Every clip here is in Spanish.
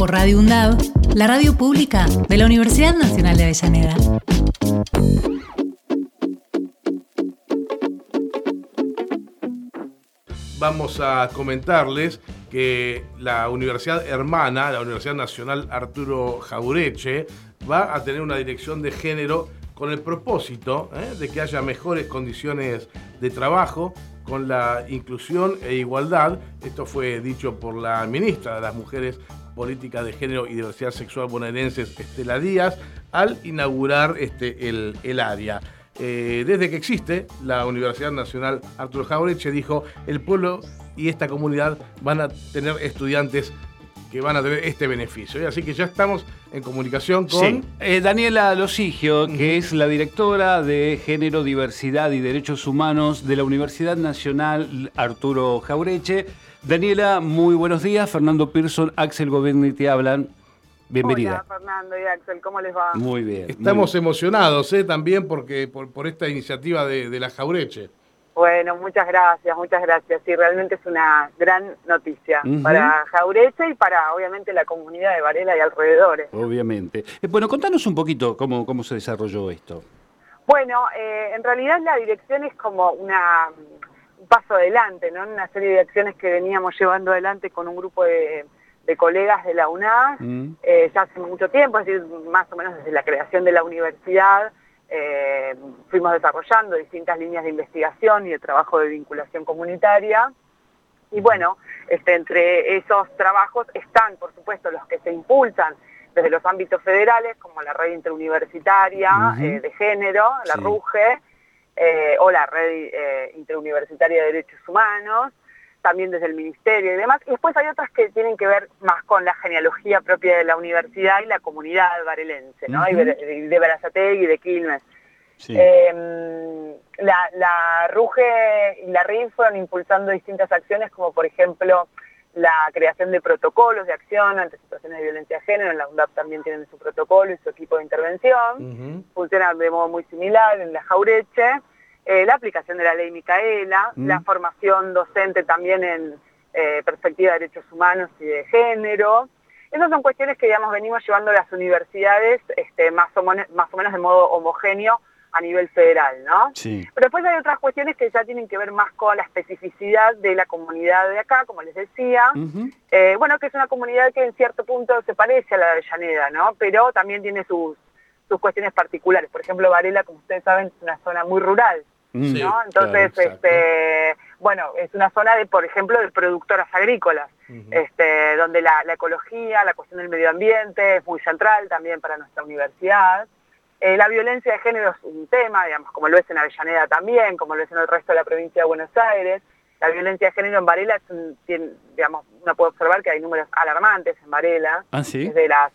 Por Radio UNDAV, la radio pública de la Universidad Nacional de Avellaneda. vamos a comentarles que la Universidad Hermana, la Universidad Nacional Arturo Jaureche, va a tener una dirección de género con el propósito ¿eh? de que haya mejores condiciones de trabajo, con la inclusión e igualdad. Esto fue dicho por la ministra de las Mujeres, Política de Género y Diversidad Sexual bonaerenses, Estela Díaz, al inaugurar este, el, el área. Eh, desde que existe la Universidad Nacional Arturo Jaureche, dijo, el pueblo y esta comunidad van a tener estudiantes que van a tener este beneficio. Así que ya estamos en comunicación con... Sí. Eh, Daniela Losigio, que es la directora de Género, Diversidad y Derechos Humanos de la Universidad Nacional Arturo Jaureche. Daniela, muy buenos días. Fernando Pearson, Axel Goberni te hablan. Bienvenida. Hola Fernando y Axel, ¿cómo les va? Muy bien. Estamos muy bien. emocionados ¿eh? también porque, por, por esta iniciativa de, de la Jaureche. Bueno, muchas gracias, muchas gracias. Sí, realmente es una gran noticia para Jaureche y para, obviamente, la comunidad de Varela y alrededores. Obviamente. Eh, bueno, contanos un poquito cómo, cómo se desarrolló esto. Bueno, eh, en realidad la dirección es como una, un paso adelante, ¿no? Una serie de acciones que veníamos llevando adelante con un grupo de, de colegas de la UNAS Mm. eh, ya hace mucho tiempo, es decir, más o menos desde la creación de la universidad, eh, fuimos desarrollando distintas líneas de investigación y de trabajo de vinculación comunitaria. Y bueno, este, entre esos trabajos están, por supuesto, los que se impulsan desde los ámbitos federales, como la red interuniversitaria eh, de género, la Sí. RUGE, eh, o la red interuniversitaria de derechos humanos, también desde el ministerio y demás. Y después hay otras que tienen que ver más con la genealogía propia de la universidad y la comunidad varelense, ¿no? Y de, Berazategui y de Quilmes. Sí. Eh, la, la RUGE y la RIF fueron impulsando distintas acciones, como por ejemplo la creación de protocolos de acción ante situaciones de violencia de género. En la UNDAP también tienen su protocolo y su equipo de intervención. Funciona de modo muy similar en la Jaureche. Eh, la aplicación de la ley Micaela, Mm. la formación docente también en eh, perspectiva de derechos humanos y de género. Esas son cuestiones que, digamos, venimos llevando a las universidades este, más, o más o menos de modo homogéneo a nivel federal, ¿no? Sí. Pero después hay otras cuestiones que ya tienen que ver más con la especificidad de la comunidad de acá, como les decía. Eh, bueno, que es una comunidad que en cierto punto se parece a la de Avellaneda, ¿no? Pero también tiene sus, sus cuestiones particulares. Por ejemplo, Varela, como ustedes saben, es una zona muy rural. Sí, ¿no? Entonces, claro, este, bueno, es una zona de, por ejemplo, de productoras agrícolas, este, donde la, la ecología, la cuestión del medio ambiente es muy central también para nuestra universidad. Eh, la violencia de género es un tema, digamos, como lo es en Avellaneda también, como lo es en el resto de la provincia de Buenos Aires. La violencia de género en Varela, es un- tiene, digamos, uno puede observar que hay números alarmantes en Varela. Ah, sí. Es de las,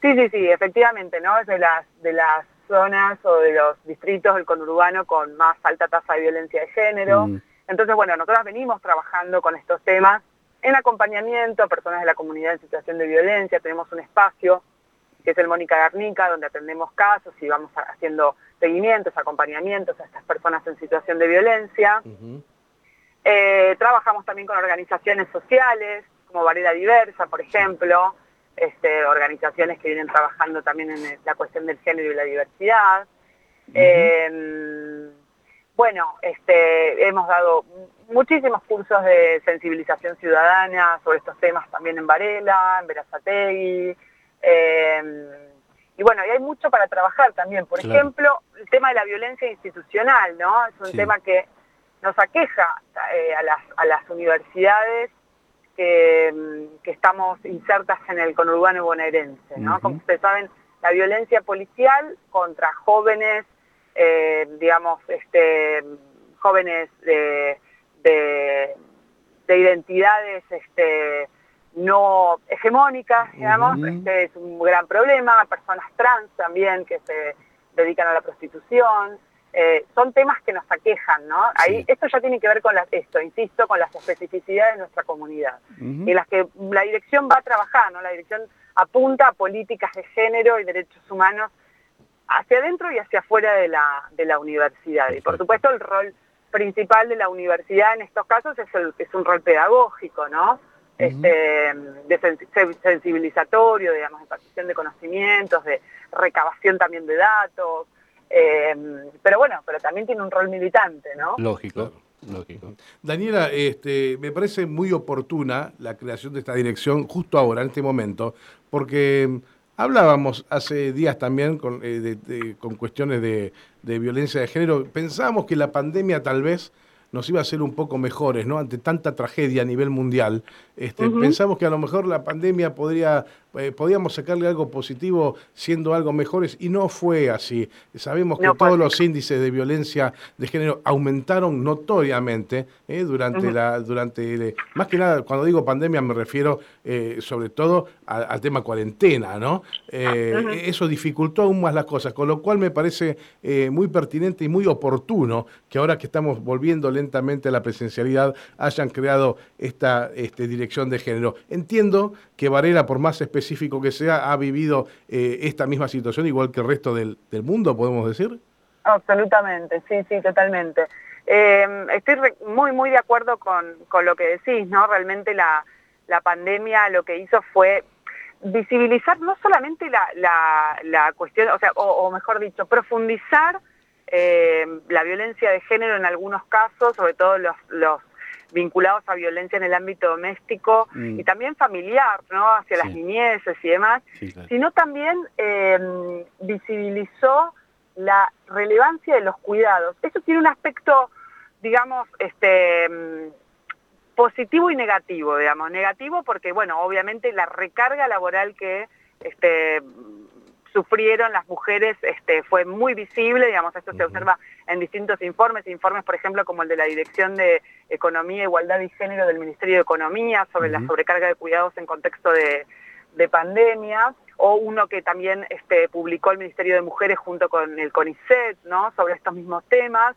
sí, sí, sí, efectivamente, ¿no? Es de las, de las zonas o de los distritos del conurbano con más alta tasa de violencia de género. Mm. Entonces, bueno, nosotros venimos trabajando con estos temas en acompañamiento a personas de la comunidad en situación de violencia. Tenemos un espacio que es el Mónica Garnica, donde atendemos casos y vamos haciendo seguimientos, acompañamientos a estas personas en situación de violencia. Eh, trabajamos también con organizaciones sociales, como Varela Diversa, por ejemplo, este, organizaciones que vienen trabajando también en el- la cuestión del género y la diversidad. Eh, bueno, este, hemos dado muchísimos cursos de sensibilización ciudadana sobre estos temas también en Varela, en Verazategui. eh, y bueno, y hay mucho para trabajar también. Por Claro. ejemplo, el tema de la violencia institucional, ¿no? Es un Sí. tema que nos aqueja eh, a, las, a las universidades que, mm, que estamos insertas en el conurbano bonaerense, ¿no? Como ustedes saben, la violencia policial contra jóvenes, eh, digamos, este, jóvenes de, de, de identidades este, no hegemónicas, digamos, este es un gran problema, personas trans también que se dedican a la prostitución, eh, son temas que nos aquejan, ¿no? Ahí, Esto ya tiene que ver con esto, insisto, con las especificidades de nuestra comunidad, y las que la dirección va a trabajar, ¿no? La dirección apunta a políticas de género y derechos humanos hacia adentro y hacia afuera de la, de la universidad. Y por supuesto el rol principal de la universidad en estos casos es, el, es un rol pedagógico, ¿no? este, de sensibilizatorio, digamos, de partición de conocimientos, de recabación también de datos, Em, pero bueno, pero también tiene un rol militante, ¿no? Lógico. Lógico. Daniela, este, me parece muy oportuna la creación de esta dirección justo ahora, en este momento, porque hablábamos hace días también con, eh, con cuestiones de, de, violencia de género. Pensábamos que la pandemia tal vez nos iba a hacer un poco mejores, ¿no? Ante tanta tragedia a nivel mundial. Este, Pensamos que a lo mejor la pandemia podría eh, podíamos sacarle algo positivo siendo algo mejores y no fue así. Sabemos que todos los índices de violencia de género aumentaron notoriamente eh, durante la durante más que nada cuando digo pandemia me refiero eh, sobre todo al tema cuarentena, ¿no? Eso dificultó aún más las cosas, con lo cual me parece muy pertinente y muy oportuno que ahora que estamos volviendo lentamente a la presencialidad hayan creado esta este, dirección de género. Entiendo que Varela, por más específico que sea, ha vivido eh, esta misma situación igual que el resto del, mundo, podemos decir? Absolutamente, sí, sí, totalmente. Em, estoy muy, muy de acuerdo con, lo que decís, ¿no? Realmente la, pandemia lo que hizo fue visibilizar no solamente la, cuestión, o sea, o, mejor dicho, profundizar em, la violencia de género en algunos casos, sobre todo los, los vinculados a violencia en el ámbito doméstico mm. y también familiar, ¿no? Hacia las niñeces y demás, sino también eh, visibilizó la relevancia de los cuidados. Eso tiene un aspecto, digamos, este mm, positivo y negativo, digamos. Negativo porque, bueno, obviamente la recarga laboral que este, sufrieron las mujeres este, fue muy visible, digamos, esto se observa en distintos informes, informes, por ejemplo, como el de la Dirección de Economía, Igualdad y Género del Ministerio de Economía sobre la sobrecarga de cuidados en contexto de, pandemia, o uno que también este, publicó el Ministerio de Mujeres junto con el CONICET, ¿no?, sobre estos mismos temas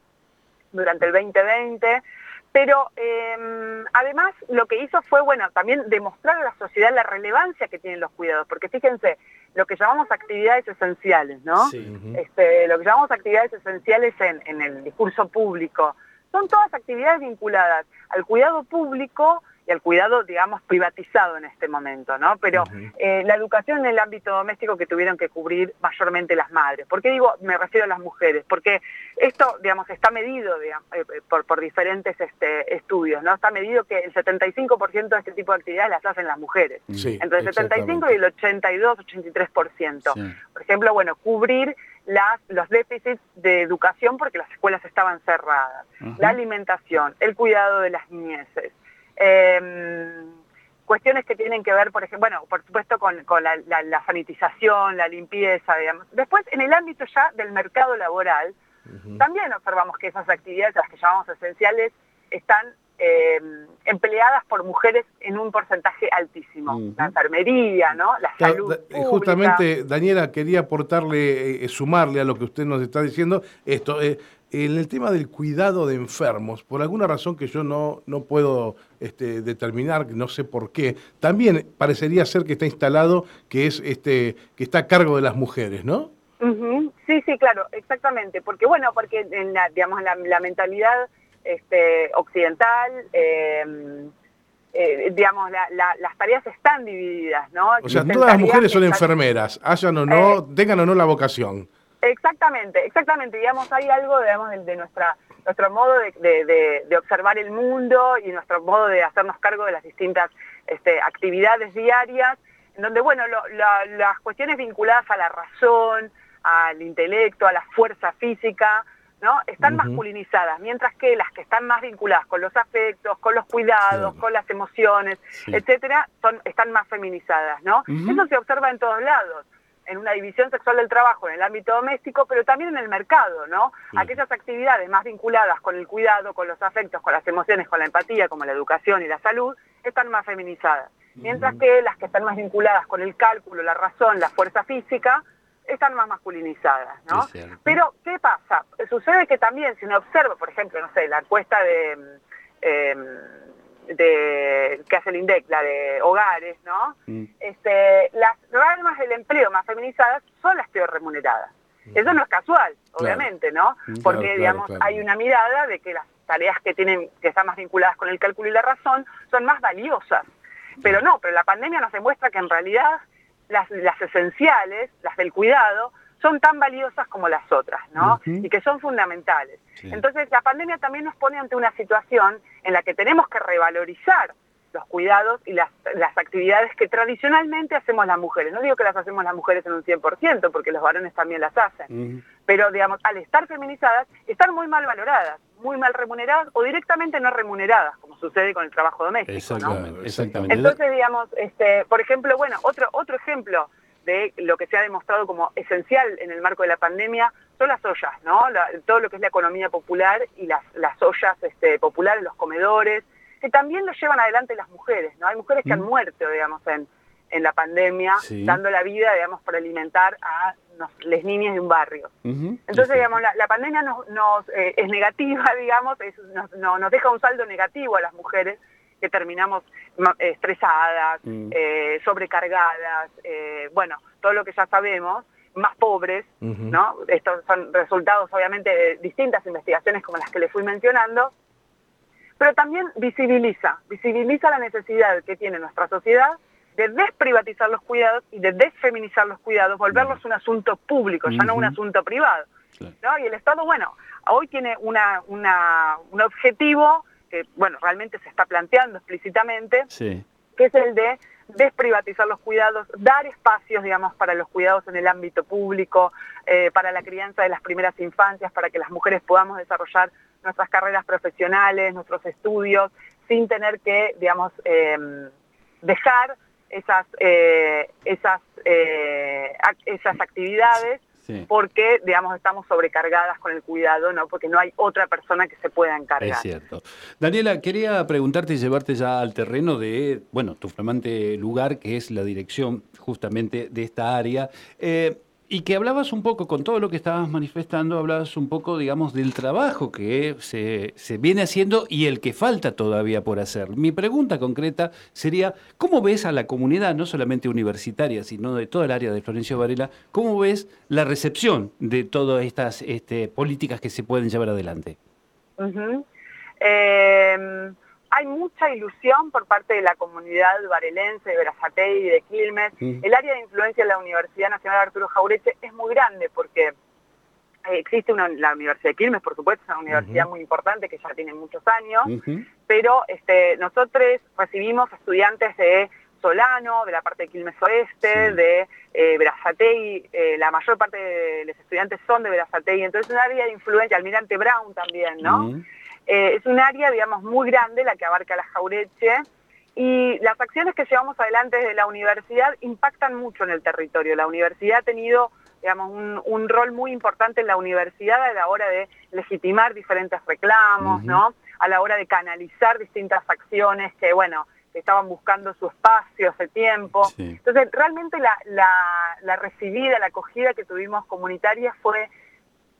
durante el 2020. Pero em, además lo que hizo fue, bueno, también demostrar a la sociedad la relevancia que tienen los cuidados, porque fíjense, lo que llamamos actividades esenciales, ¿no? este, lo que llamamos actividades esenciales en, en el discurso público, son todas actividades vinculadas al cuidado público y al cuidado, digamos, privatizado en este momento, ¿no? Pero eh, la educación en el ámbito doméstico que tuvieron que cubrir mayormente las madres. ¿Por qué digo, me refiero a las mujeres? Porque esto, digamos, está medido eh, eh, por, por, diferentes este, estudios, ¿no? Está medido que el 75% de este tipo de actividades las hacen las mujeres. Entre el 75 y el 82, 83%. Por ejemplo, bueno, cubrir las, los déficits de educación porque las escuelas estaban cerradas, la alimentación, el cuidado de las niñeces, cuestiones que tienen que ver, por ejemplo, bueno, por supuesto con, la, sanitización, la limpieza, digamos. Después, en el ámbito ya del mercado laboral, también observamos que esas actividades, las que llamamos esenciales, están em, empleadas por mujeres en un porcentaje altísimo. La enfermería, ¿no? La salud eh, Justamente, Daniela, quería aportarle, eh, sumarle a lo que usted nos está diciendo, esto, eh, en el tema del cuidado de enfermos, por alguna razón que yo no, no puedo este, determinar, no sé por qué, también parecería ser que está instalado que es este que está a cargo de las mujeres, ¿no? Sí, sí, claro, exactamente, porque bueno, porque en la, digamos la, mentalidad este, occidental, em, eh, digamos, las tareas están divididas, ¿no? O sea, todas las mujeres son enfermeras, hayan o no, eh, tengan o no la vocación. Exactamente, exactamente. Digamos, hay algo, digamos, de, nuestra nuestro modo de, observar el mundo y nuestro modo de hacernos cargo de las distintas este, actividades diarias, en donde, bueno, las cuestiones vinculadas a la razón, al intelecto, a la fuerza física, ¿no? Están masculinizadas, mientras que las que están más vinculadas con los afectos, con los cuidados, con las emociones, etcétera, son, están más feminizadas, ¿no? Eso se observa en todos lados. En una división sexual del trabajo en el ámbito doméstico, pero también en el mercado, ¿no? Aquellas actividades más vinculadas con el cuidado, con los afectos, con las emociones, con la empatía, como la educación y la salud, están más feminizadas. Mientras que las que están más vinculadas con el cálculo, la razón, la fuerza física, están más masculinizadas, ¿no? Pero, ¿qué pasa? Sucede que también, si uno observa, por ejemplo, no sé, la encuesta de... Eh, de, que hace el INDEC, la de hogares, ¿no? Mm. Este, las ramas del empleo más feminizadas son las peor remuneradas. Mm. Eso no es casual, obviamente, ¿no? Mm, Porque, digamos, hay una mirada de que las tareas que tienen, que están más vinculadas con el cálculo y la razón, son más valiosas. Pero no, pero la pandemia nos demuestra que en realidad las, las esenciales, las del cuidado, son tan valiosas como las otras, ¿no? Y que son fundamentales. Entonces, la pandemia también nos pone ante una situación en la que tenemos que revalorizar los cuidados y las, las actividades que tradicionalmente hacemos las mujeres. No digo que las hacemos las mujeres en un 100%, porque los varones también las hacen. Pero, digamos, al estar feminizadas, están muy mal valoradas, muy mal remuneradas o directamente no remuneradas, como sucede con el trabajo doméstico. Exactamente. exactamente. Entonces, digamos, este, por ejemplo, bueno, otro, otro ejemplo de lo que se ha demostrado como esencial en el marco de la pandemia son las ollas, ¿no? todo lo que es la economía popular y las, las ollas este, populares, los comedores, que también lo llevan adelante las mujeres, ¿no? Hay mujeres que han mm. muerto, digamos, en, en la pandemia, dando la vida, digamos, para alimentar a las niñas de un barrio. Entonces, digamos, la, pandemia nos, eh, es negativa, digamos, nos, nos deja un saldo negativo a las mujeres, que terminamos estresadas, mm. eh, sobrecargadas, eh, bueno, todo lo que ya sabemos, más pobres, ¿no? Estos son resultados obviamente de distintas investigaciones como las que le fui mencionando, pero también visibiliza, visibiliza la necesidad que tiene nuestra sociedad de desprivatizar los cuidados y de desfeminizar los cuidados, volverlos un asunto público, ya no un asunto privado. ¿no? Y el Estado, bueno, hoy tiene una, una, un objetivo que, bueno, realmente se está planteando explícitamente, que es el de desprivatizar los cuidados, dar espacios, digamos, para los cuidados en el ámbito público, eh, para la crianza de las primeras infancias, para que las mujeres podamos desarrollar nuestras carreras profesionales, nuestros estudios, sin tener que, digamos, em, dejar esas, eh, esas, eh, esas actividades porque, digamos, estamos sobrecargadas con el cuidado, ¿no? Porque no hay otra persona que se pueda encargar. Es cierto. Daniela, quería preguntarte y llevarte ya al terreno de, bueno, tu flamante lugar, que es la dirección justamente de esta área. Eh, y que hablabas un poco, con todo lo que estabas manifestando, hablabas un poco, digamos, del trabajo que se, se, viene haciendo y el que falta todavía por hacer. Mi pregunta concreta sería, ¿cómo ves a la comunidad, no solamente universitaria, sino de toda el área de Florencio Varela, cómo ves la recepción de todas estas este, políticas que se pueden llevar adelante? Hay mucha ilusión por parte de la comunidad varelense, de Brazatei y de Quilmes. El área de influencia de la Universidad Nacional Arturo Jaureche es muy grande porque eh, existe una, la Universidad de Quilmes, por supuesto, es una universidad muy importante que ya tiene muchos años, pero este, nosotros recibimos estudiantes de Solano, de la parte de Quilmes Oeste, de eh, Brazatei, eh, la mayor parte de los estudiantes son de Brazatei, entonces es un área de influencia, Almirante Brown también, ¿no? Eh, es un área, digamos, muy grande la que abarca la Jaureche y las acciones que llevamos adelante desde la universidad impactan mucho en el territorio. La universidad ha tenido, digamos, un, rol muy importante en la universidad a la hora de legitimar diferentes reclamos, ¿no? A la hora de canalizar distintas acciones que, bueno, estaban buscando su espacio hace tiempo. Entonces, realmente la, la recibida, la acogida que tuvimos comunitaria fue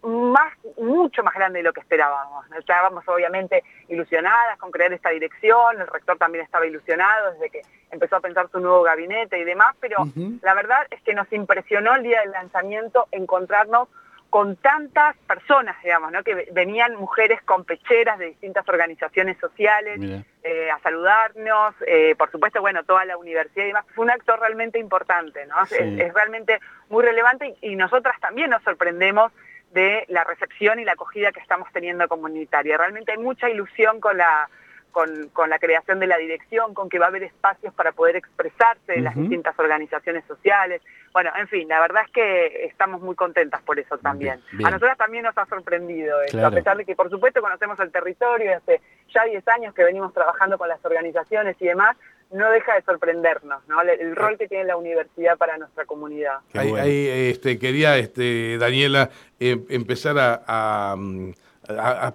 más, mucho más grande de lo que esperábamos. Estábamos obviamente ilusionadas con crear esta dirección, el rector también estaba ilusionado desde que empezó a pensar su nuevo gabinete y demás, pero la verdad es que nos impresionó el día del lanzamiento encontrarnos con tantas personas, digamos, ¿no? que venían mujeres con pecheras de distintas organizaciones sociales eh, a saludarnos, eh, por supuesto, bueno, toda la universidad y demás. Fue un acto realmente importante, ¿no? Es, realmente muy relevante y nosotras también nos sorprendemos de la recepción y la acogida que estamos teniendo comunitaria. Realmente hay mucha ilusión con la, con, con, la creación de la dirección, con que va a haber espacios para poder expresarse de las distintas organizaciones sociales. Bueno, en fin, la verdad es que estamos muy contentas por eso también. A nosotras también nos ha sorprendido esto, a pesar de que por supuesto conocemos el territorio, hace ya 10 años que venimos trabajando con las organizaciones y demás, no deja de sorprendernos, ¿no? El, rol que tiene la universidad para nuestra comunidad. Ahí, este, quería, este, Daniela, em, empezar a,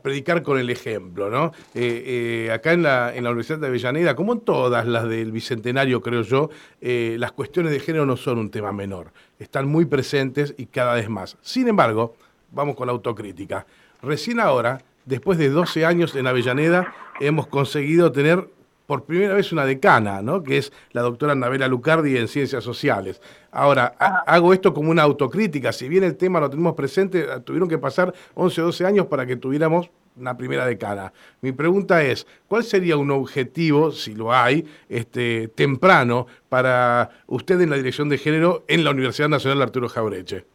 predicar con el ejemplo, ¿no? Eh, eh, acá en la, en la Universidad de Avellaneda, como en todas las del Bicentenario, creo yo, eh, las cuestiones de género no son un tema menor. Están muy presentes y cada vez más. Sin embargo, vamos con la autocrítica. Recién ahora, después de 12 años en Avellaneda, hemos conseguido tener por primera vez una decana, ¿no? que es la doctora Navela Lucardi en Ciencias Sociales. Ahora, hago esto como una autocrítica. Si bien el tema lo tenemos presente, tuvieron que pasar 11 o 12 años para que tuviéramos una primera decana. Mi pregunta es, ¿cuál sería un objetivo, si lo hay, este, temprano para usted en la dirección de género en la Universidad Nacional Arturo Jaureche?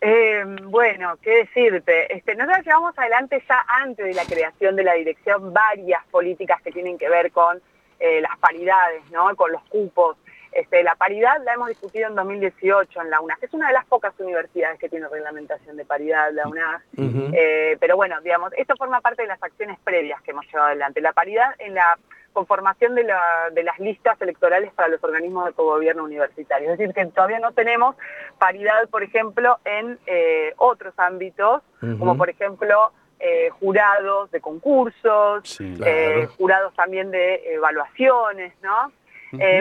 Eh, bueno, qué decirte. Este, nosotros llevamos adelante ya antes de la creación de la dirección varias políticas que tienen que ver con eh, las paridades, ¿no? Con los cupos. Este, la paridad la hemos discutido en 2018 en la UNAS, que es una de las pocas universidades que tiene reglamentación de paridad, la UNAS. Eh, pero bueno, digamos, esto forma parte de las acciones previas que hemos llevado adelante. La paridad en la conformación de, las listas electorales para los organismos de cogobierno universitario. Es decir, que todavía no tenemos paridad, por ejemplo, en eh, otros ámbitos, como por ejemplo eh, jurados de concursos, eh, jurados también de evaluaciones, ¿no?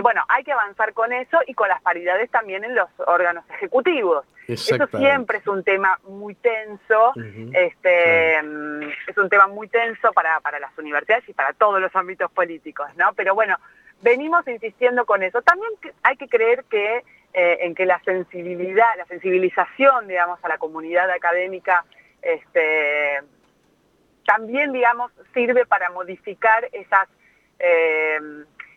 Bueno, hay que avanzar con eso y con las paridades también en los órganos ejecutivos. Eso siempre es un tema muy tenso, este, mm, es un tema muy tenso para, para las universidades y para todos los ámbitos políticos, ¿no? Pero bueno, venimos insistiendo con eso. También hay que creer que eh, en que la sensibilidad, la sensibilización, digamos, a la comunidad académica, este, también, digamos, sirve para modificar esas, eh,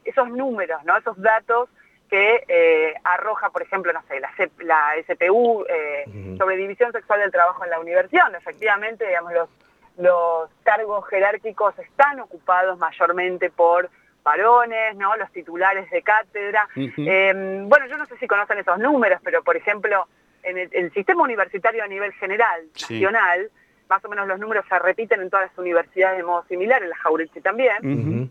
esos números, ¿no? Esos datos que eh, arroja, por ejemplo, no sé, la, la SPU eh, sobre división sexual del trabajo en la universidad. Efectivamente, digamos, los, los cargos jerárquicos están ocupados mayormente por varones, ¿no? Los titulares de cátedra. Em, bueno, yo no sé si conocen esos números, pero por ejemplo, en el, sistema universitario a nivel general, nacional, más o menos los números se repiten en todas las universidades de modo similar, en la Jauretche también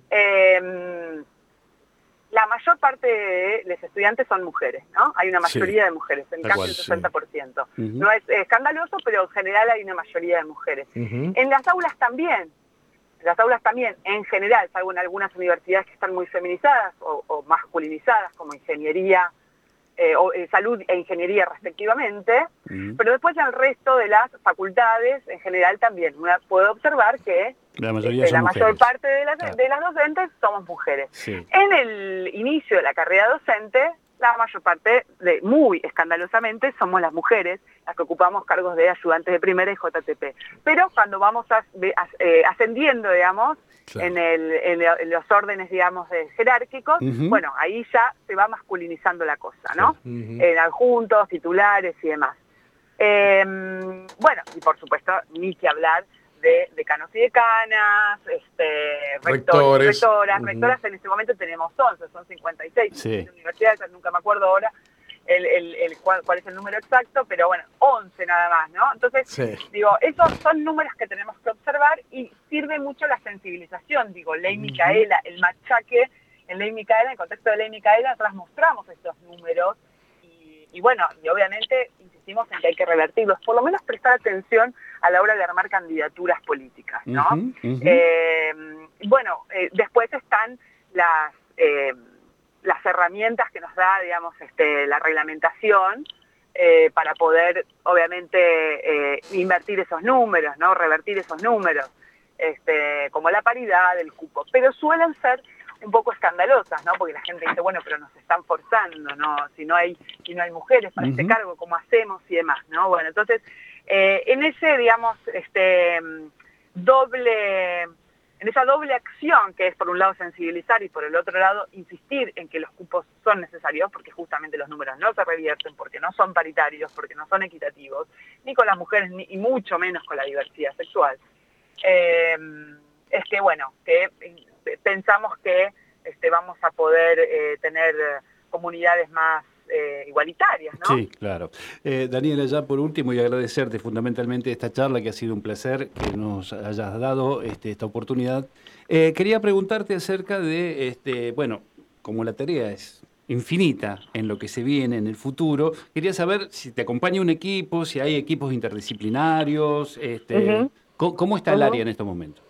la mayor parte de los estudiantes son mujeres, ¿no? Hay una mayoría de mujeres, en casi el 60%. No es escandaloso, pero en general hay una mayoría de mujeres. En las aulas también, en las aulas también, en general, salvo en algunas universidades que están muy feminizadas o masculinizadas, como ingeniería, eh, o, eh, salud e ingeniería respectivamente, pero después en el resto de las facultades en general también. Una puede observar que la, este, mayor parte de las, de las docentes somos mujeres. En el inicio de la carrera docente, la mayor parte, de, muy escandalosamente, somos las mujeres las que ocupamos cargos de ayudantes de primera y JTP. Pero cuando vamos eh, ascendiendo, digamos, en, el, en, los órdenes, digamos, de jerárquicos, bueno, ahí ya se va masculinizando la cosa, ¿no? En adjuntos, titulares y demás. Em, bueno, y por supuesto, ni que hablar de decanos y decanas, este, rectores, rectoras. Rectoras en este momento tenemos 11, son 56 sí. universidades, nunca me acuerdo ahora el, el, cuál, es el número exacto, pero bueno, 11 nada más, ¿no? Entonces, digo, esos son números que tenemos que observar y sirve mucho la sensibilización, digo, ley Micaela, el machaque en ley Micaela, en el contexto de ley Micaela, nosotros mostramos estos números y, bueno, y obviamente insistimos en que hay que revertirlos, por lo menos prestar atención a la hora de armar candidaturas políticas, ¿no? Eh, bueno, eh, después están las... Eh, las herramientas que nos da, digamos, este, la reglamentación eh, para poder, obviamente, invertir esos números, ¿no? Revertir esos números, este, como la paridad, el cupo. Pero suelen ser un poco escandalosas, ¿no? Porque la gente dice, bueno, pero nos están forzando, ¿no? Si no hay, si no hay mujeres para este cargo, ¿cómo hacemos? Y demás, ¿no? Bueno, entonces, eh, en ese, digamos, este doble en esa doble acción que es por un lado sensibilizar y por el otro lado insistir en que los cupos son necesarios porque justamente los números no se revierten, porque no son paritarios, porque no son equitativos, ni con las mujeres ni y mucho menos con la diversidad sexual. Eh, es que bueno, que pensamos que este, vamos a poder eh, tener comunidades más eh, igualitarias, ¿no? Sí, claro. Eh, Daniela, ya por último, y agradecerte fundamentalmente esta charla, que ha sido un placer que nos hayas dado este, esta oportunidad. Eh, quería preguntarte acerca de, este, bueno, como la tarea es infinita en lo que se viene en el futuro, quería saber si te acompaña un equipo, si hay equipos interdisciplinarios, este, ¿cómo, está el área en estos momentos?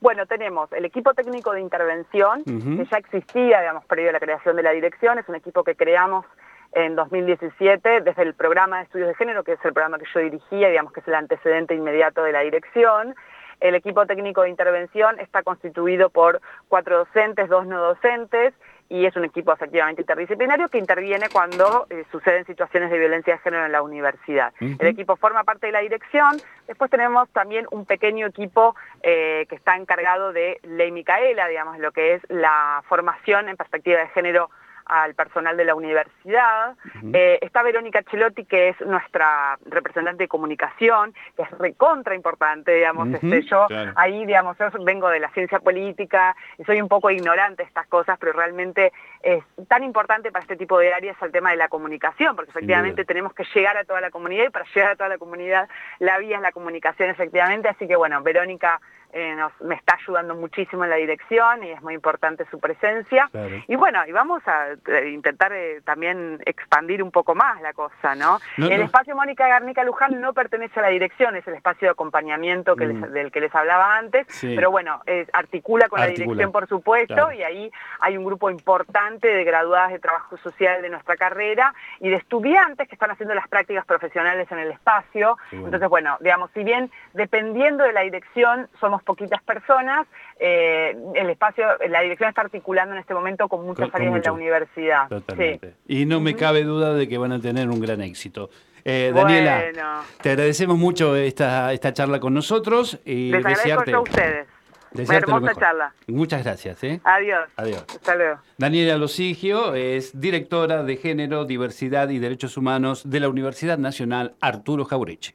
Bueno, tenemos el equipo técnico de intervención, que ya existía, digamos, previo a la creación de la dirección, es un equipo que creamos en 2017 desde el programa de estudios de género, que es el programa que yo dirigía, digamos que es el antecedente inmediato de la dirección. El equipo técnico de intervención está constituido por cuatro docentes, dos no docentes, y es un equipo efectivamente interdisciplinario que interviene cuando eh, suceden situaciones de violencia de género en la universidad. El equipo forma parte de la dirección, después tenemos también un pequeño equipo eh, que está encargado de Ley Micaela, digamos, lo que es la formación en perspectiva de género al personal de la universidad. Eh, está Verónica Chelotti, que es nuestra representante de comunicación, que es recontra importante, digamos. este, yo ahí, digamos, yo vengo de la ciencia política y soy un poco ignorante de estas cosas, pero realmente es tan importante para este tipo de áreas el tema de la comunicación, porque efectivamente tenemos que llegar a toda la comunidad y para llegar a toda la comunidad la vía es la comunicación, efectivamente. Así que, bueno, Verónica eh, me está ayudando muchísimo en la dirección y es muy importante su presencia. Y bueno, y vamos a eh, intentar eh, también expandir un poco más la cosa, ¿no? el espacio Mónica Garnica Luján no pertenece a la dirección, es el espacio de acompañamiento que mm. del que les hablaba antes, pero bueno, articula con la dirección, por supuesto, y ahí hay un grupo importante de graduadas de trabajo social de nuestra carrera y de estudiantes que están haciendo las prácticas profesionales en el espacio. Entonces, bueno, digamos, si bien dependiendo de la dirección somos poquitas personas, eh, el espacio, la dirección está articulando en este momento con muchas áreas de la universidad. Y no me cabe duda de que van a tener un gran éxito. Eh, Daniela, te agradecemos mucho esta, esta charla con nosotros y Les agradezco a ustedes. hermosa charla. Muchas gracias. ¿eh? Adiós. Adiós. Hasta luego. Daniela Losigio es directora de Género, Diversidad y Derechos Humanos de la Universidad Nacional Arturo Jaureche.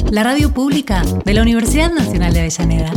la radio pública de la Universidad Nacional de Avellaneda.